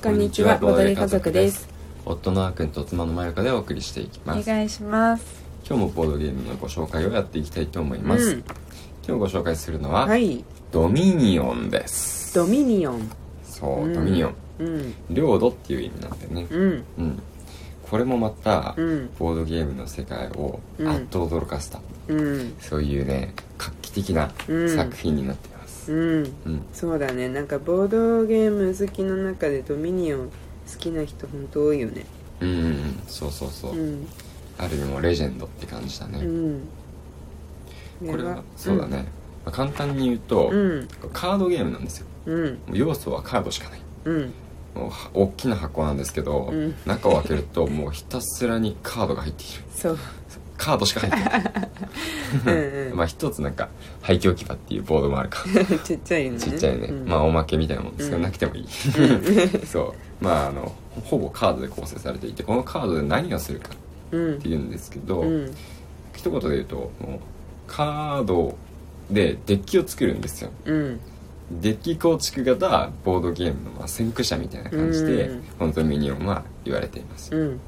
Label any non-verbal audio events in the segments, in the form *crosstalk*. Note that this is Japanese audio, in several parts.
こんにちはボドゲ家族です。夫のあーくんと妻のまゆかでお送りしていきおます。願いします。今日もボードゲームのご紹介をやっていきたいと思います、うん。今日ご紹介するのは、はい。ドミニオンです。ドミニオン。そう、うん。ドミニオン。うん。領土っていう意味なんだよね。うん。うん。これもまた、うん。ボードゲームの世界をうん。あっと驚かせた、うん。そういうね画期的なうん。作品になっていますうん。うん、そうだね。なんかボードゲーム好きの中でドミニオン好きな人本当多いよね。うんうんうん。そうそうそう、うん。ある意味もうレジェンドって感じだね、うん。これはそうだね、まあ簡単に言うと、うん。カードゲームなんですよ。うん。もう要素はカードしかない。うん。もうは大きな箱なんですけど、うん。中を開けるともうひたすらにカードが入っている。そうカードしか入ってない。*laughs* まあ一つなんか廃墟牙っていうボードもあるか。*laughs* ちっちゃいのね。ちっちゃいね、うん。まあおまけみたいなもんですけど、うん。なくてもいい。*laughs* そう。まああのほぼカードで構成されていてこのカードで何をするかうんっていうんですけど、うん。一言で言うともうカードでデッキを作るんですよ。うん。デッキ構築型ボードゲームのまあ先駆者みたいな感じで、うん。このドミニオンは言われています、うん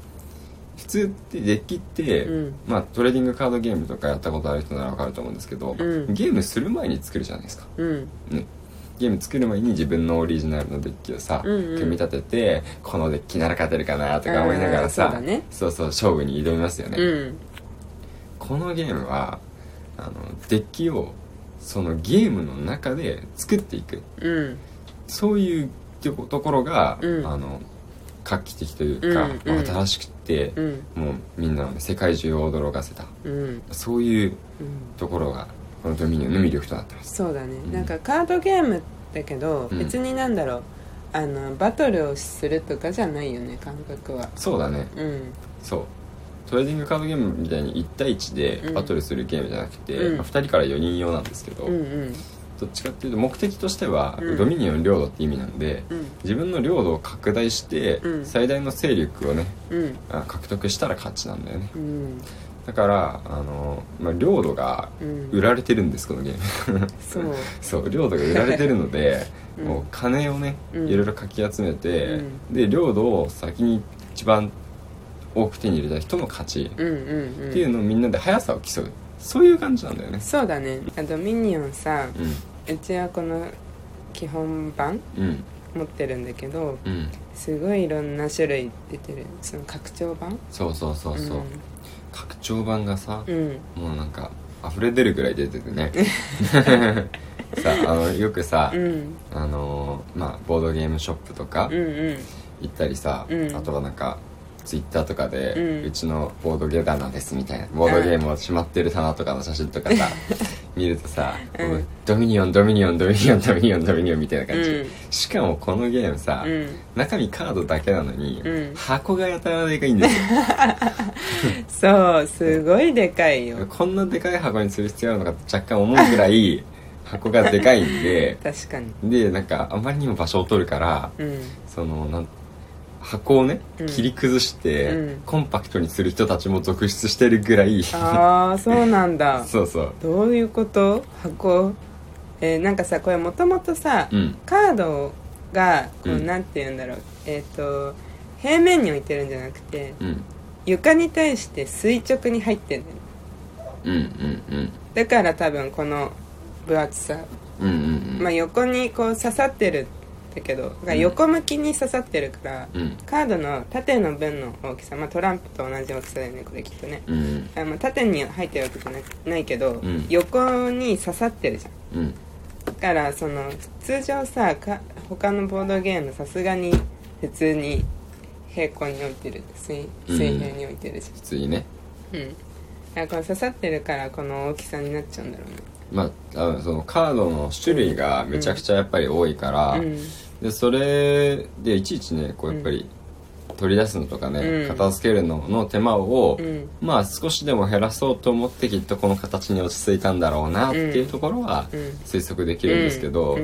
普通ってデッキって、うん。まあトレーディングカードゲームとかやったことある人ならわかると思うんですけど、うん。ゲームする前に作るじゃないですか。うん。ね。ゲーム作る前に自分のオリジナルのデッキをさ、うんうん。組み立ててこのデッキなら勝てるかなとか思いながらさそうだね。そうそう勝負に挑みますよね、うん。このゲームはあのデッキをそのゲームの中で作っていく。うん。そういうところが、うん。あの画期的というか、うんうん。新しくて、うん。もうみんなをね世界中を驚かせた。うん。そういううん。ところがこのドミニオンの魅力となってます。そうだね、うん。なんかカードゲームだけど、うん。別になんだろうあのバトルをするとかじゃないよね感覚は。そうだね。うん。そう。トレーディングカードゲームみたいに1対1でバトルするゲームじゃなくて、うん。まあ、2人から4人用なんですけど、うんうんどっちかっていうと目的としては、うん。ドミニオン領土って意味なんでうん。自分の領土を拡大して、うん。最大の勢力をねうん。あ獲得したら勝ちなんだよね。うん。だからあの、まあ、領土がうん。売られてるんですこのゲーム。そう。*laughs* そう領土が売られてるので、*laughs* うん。もう金をねうん。いろいろかき集めて、うん。で領土を先に一番多く手に入れた人の勝ち、うんうんうん。っていうのをみんなで速さを競う。そういう感じなんだよね。そうだね。ドミニオンさううちはこの基本版んうん。持ってるんだけどうん。すごいいろんな種類出てる。その拡張版そうそうそうそう、拡張版がさ、うん、うんもうなんか溢れ出るぐらい出ててね。*laughs* さあのよくさ、うん。あのまあボードゲームショップとかうんうん。行ったりさ、うん。あとはなんかツイッターとかで、ううんちのボードゲー棚ですみたいなボードゲームをしまってる棚とかの写真とかさ見るとさ、うん。ドミニオンドミニオンドミニオンドミニオンドミニオンみたいな感じ、うん。しかもこのゲームさ、うん。中身カードだけなのに、うん。箱がやたらでかいんですよ。*laughs* そうすごいでかいよ。こんなでかい箱にする必要あるのかって若干思うぐらい *laughs* 箱がでかいんで確かに。でなんかあまりにも場所を取るからうん。そのなん箱をねうん。切り崩して、うん。コンパクトにする人たちも続出してるぐらい。ああそうなんだ。*laughs* そうそう。どういうこと？箱。えーなんかさこれもともとさ、うん。カードがこう、うん。なんて言うんだろう。えっ、と平面に置いてるんじゃなくてうん。床に対して垂直に入ってんだようんうんうん。だから多分この分厚さ、うんうんうん。まあ、横にこう刺さってるんだけど横向きに刺さってるから、うん。カードの縦の分の大きさ、まあ、トランプと同じ大きさだよねこれきっとね。うん。あまあ縦に入ってるわけじゃないけど、ん。横に刺さってるじゃん。うん。だからその通常さか他のボードゲームさすがに普通に平行に置いてる水うん。水平に置いてるし普通にね。うん、だからこの刺さってるからこの大きさになっちゃうんだろうねまあ多分そのカードの種類がめちゃくちゃやっぱり多いから、うん。でそれでいちいちねこうやっぱり取り出すのとかね、うん。片付けるのの手間を、うん。まあ少しでも減らそうと思ってきっとこの形に落ち着いたんだろうなっていうところはうん。推測できるんですけど、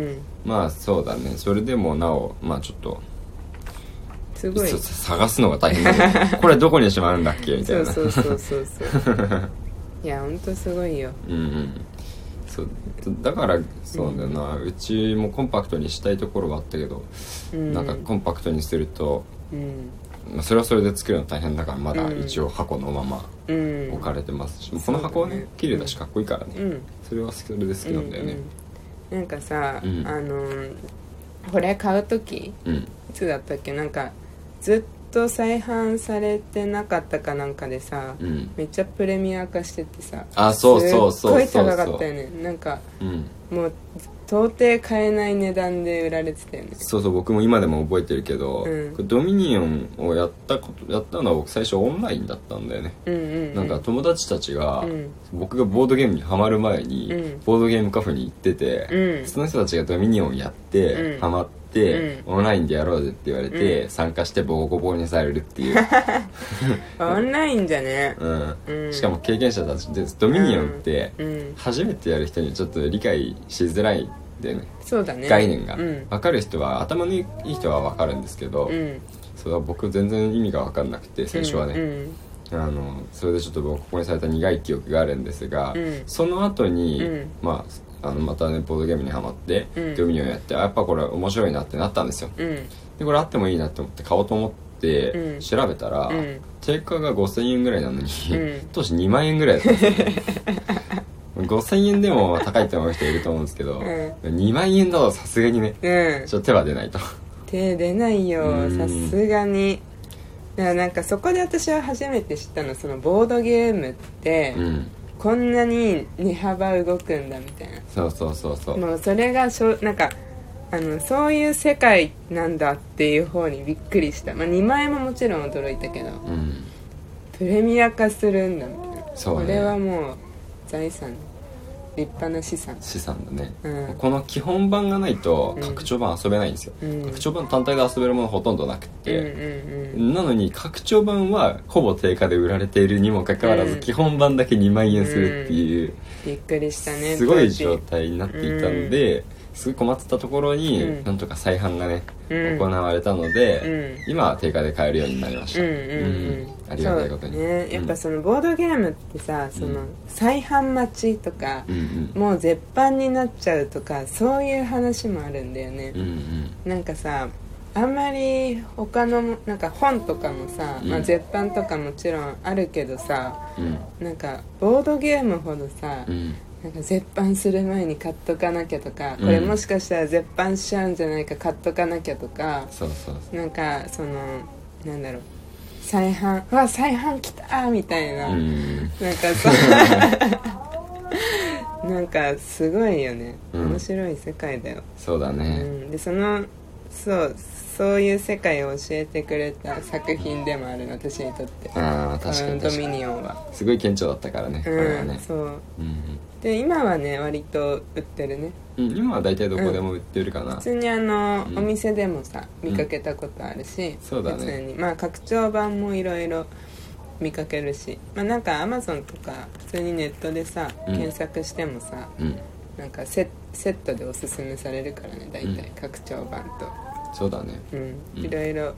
まあそうだね。それでもなおまあちょっとすごい。そ探すのが大変だね。*laughs* これどこにしまうんだっけ？みたいな。そうそうそうそうそう。いやほんとすごいよ。*laughs* うんうんそうだからそうだよな、うちもコンパクトにしたいところはあったけど、うん。なんかコンパクトにすると、うん。まあ、それはそれで作るの大変だからまだ一応箱のままうん。置かれてますし、この箱はねね綺麗だしかっこいいからね、うん。それはそれで好きなんだよね。うんうん。なんかさ、うん。あのこれ買う時うん。いつだったっけ？なんかずっと再販されてなかったかなんかでさ、うん。めっちゃプレミア化しててさあそうそうそうすっごい高かったよね。なんかうん。もう到底買えない値段で売られてたよね。そうそう僕も今でも覚えてるけど、うん。ドミニオンをやったことやったのは僕最初オンラインだったんだよね、うんうん、うん、なんか友達たちが、うん。僕がボードゲームにハマる前に、うん。ボードゲームカフェに行ってて、うん。その人たちがドミニオンやって、うん。ハマって、オンラインでやろうぜって言われて、うん。参加してボコボコにされるっていう、*laughs* オンラインじゃね。うん。うん。しかも経験者たちでドミニオンって、うん。初めてやる人にちょっと理解しづらいんだよねそうだね。概念が、うん。分かる人は頭のいい人は分かるんですけど、うん。それは僕全然意味が分かんなくて最初はね、うん。あのそれでちょっとボコボコにされた苦い記憶があるんですが、うん。その後に、うん。まああのまたねボードゲームにはまって、うん。ドミニオンやってあやっぱこれ面白いなってなったんですよ。うん。でこれあってもいいなって思って買おうと思って、うん。調べたら、うん。定価が5000円ぐらいなのに、うん。*laughs* 当時2万円ぐらいだったんですよ。*laughs* 5000円でも高いって思う人いると思うんですけど、う2万円だとさすがにねうん。ちょっと手は出ないと。手出ないようん。さすがに。だからなんかそこで私は初めて知ったのそのボードゲームって、うんこんなに値幅動くんだみたいな。そうそうそうそう。もうそれがしょなんかあのそういう世界なんだっていう方にびっくりした、まあ、2万円ももちろん驚いたけど。うん。プレミア化するんだみたいな。そうね。これはもう財産立派な資産。資産だね、うん。この基本版がないとうん。拡張版遊べないんですよ、うん。拡張版単体で遊べるものほとんどなくうんて、うんなのに拡張版はほぼ定価で売られているにもかかわらず、うん。基本版だけ2万円するっていう、びっくりしたね。すごい状態になっていたので、すごい困ってたところに、うん。なんとか再販がね、うん。行われたので、うん。今は定価で買えるようになりました、うんうんうん。ありがたいことに。そうね。やっぱそのボードゲームってさ、その再販待ちとかう、んうん。もう絶版になっちゃうとかそういう話もあるんだよね。うん、うん。なんかさあんまり他のもなんか本とかもさ、まあ、うん絶版とかもちろんあるけどさうん。なんかボードゲームほどさ、うんなんか絶版する前に買っとかなきゃとか、うん。これもしかしたら絶版しちゃうんじゃないか買っとかなきゃとかそうそうそう。なんかそのなんだろう。再販うわ再販来たみたいな、うん。なんかさ *laughs* なんかすごいよね、うん。面白い世界だよ、うそうだね、ん、でそのそうそういう世界を教えてくれた作品でもあるの私にとって。ああ確かうんドミに確かにニオンは。すごい顕著だったからね、これはね。う。んそううんで今はね割と売ってるね。うん、うん今は大体どこでも売ってるかな、普通にあの、うん。お店でもさ見かけたことあるし、そうだね。普通に。まあ拡張版もいろいろ見かけるし。まあなんかアマゾンとか普通にネットでさ、うん。検索してもさうん。なんかセセットでおすすめされるからね大体、うん。拡張版と。そうだね。うん。うん。いろいろ。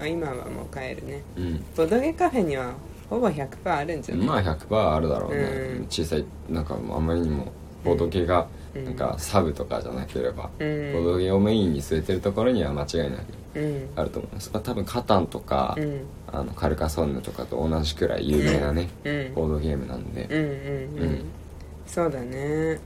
あ今はもう買えるね。うん。ボドゲカフェにはほぼ100%あるんじゃない、まあ100%あるだろうね、うん。小さいなんかあまりにもボード系がうん。なんかサブとかじゃなければ、うん。ボードゲーをメインに据えてるところには間違いなくうん。あると思います、まあ、多分カタンとか、うん。あのカルカソンヌとかと同じくらい有名なね、うん。ボードゲームなんで、うんうんうん、うん。そうだね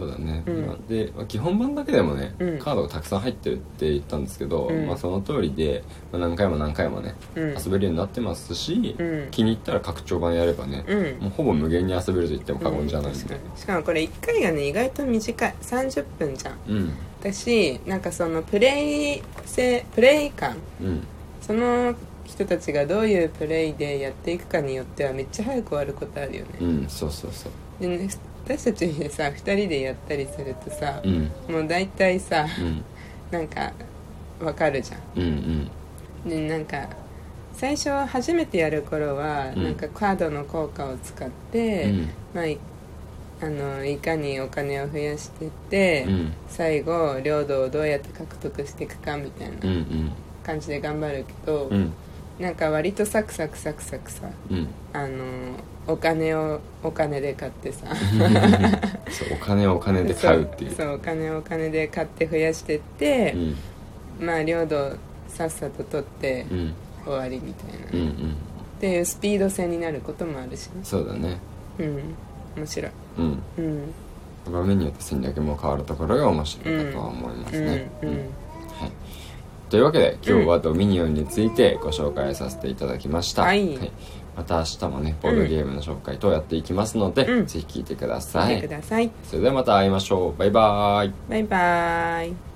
そうだね、うん。まあでまあ基本版だけでもね、うん。カードがたくさん入ってるって言ったんですけど、うん。まあ、その通りで、まあ、何回も何回もね、うん。遊べるようになってますし、うん。気に入ったら拡張版やればね、うん。もうほぼ無限に遊べると言っても過言じゃないんで。うん。確かにしかもこれ1回がね意外と短い。30分じゃん。うん。だしなんかそのプレイ性プレイ感。うん。その人たちがどういうプレイでやっていくかによってはめっちゃ早く終わることあるよね、うんそうそうそう。でね私たちでさ2人でやったりするとさ、うん。もう大体さうん。なんかわかるじゃん。うんうん。でなんか最初初めてやる頃は、うん。なんかカードの効果を使って、うん。まあいあのいかにお金を増やしてって、うん。最後領土をどうやって獲得していくかみたいなん。感じで頑張るけど、うんなんか割とサクサクサクサクさ。うん。あのお金をお金で買ってさ。*laughs* そうお金をお金で買うっていう。そうお金をお金で買って増やしてってう、ん。まあ領土さっさと取ってうん。終わりみたいな、っうんうん。ていうスピード戦になることもあるしね。そうだね。うん。面白い。うん。うん。場面によって戦略も変わるところが面白いかとは思いますね、うん。うん。はい、というわけで今日はドミニオンについてご紹介させていただきました、はい。また明日もねボードゲームの紹介等やっていきますので、うん。ぜひ聞いてください。見てください。それではまた会いましょう。バイバーイ。バイバーイ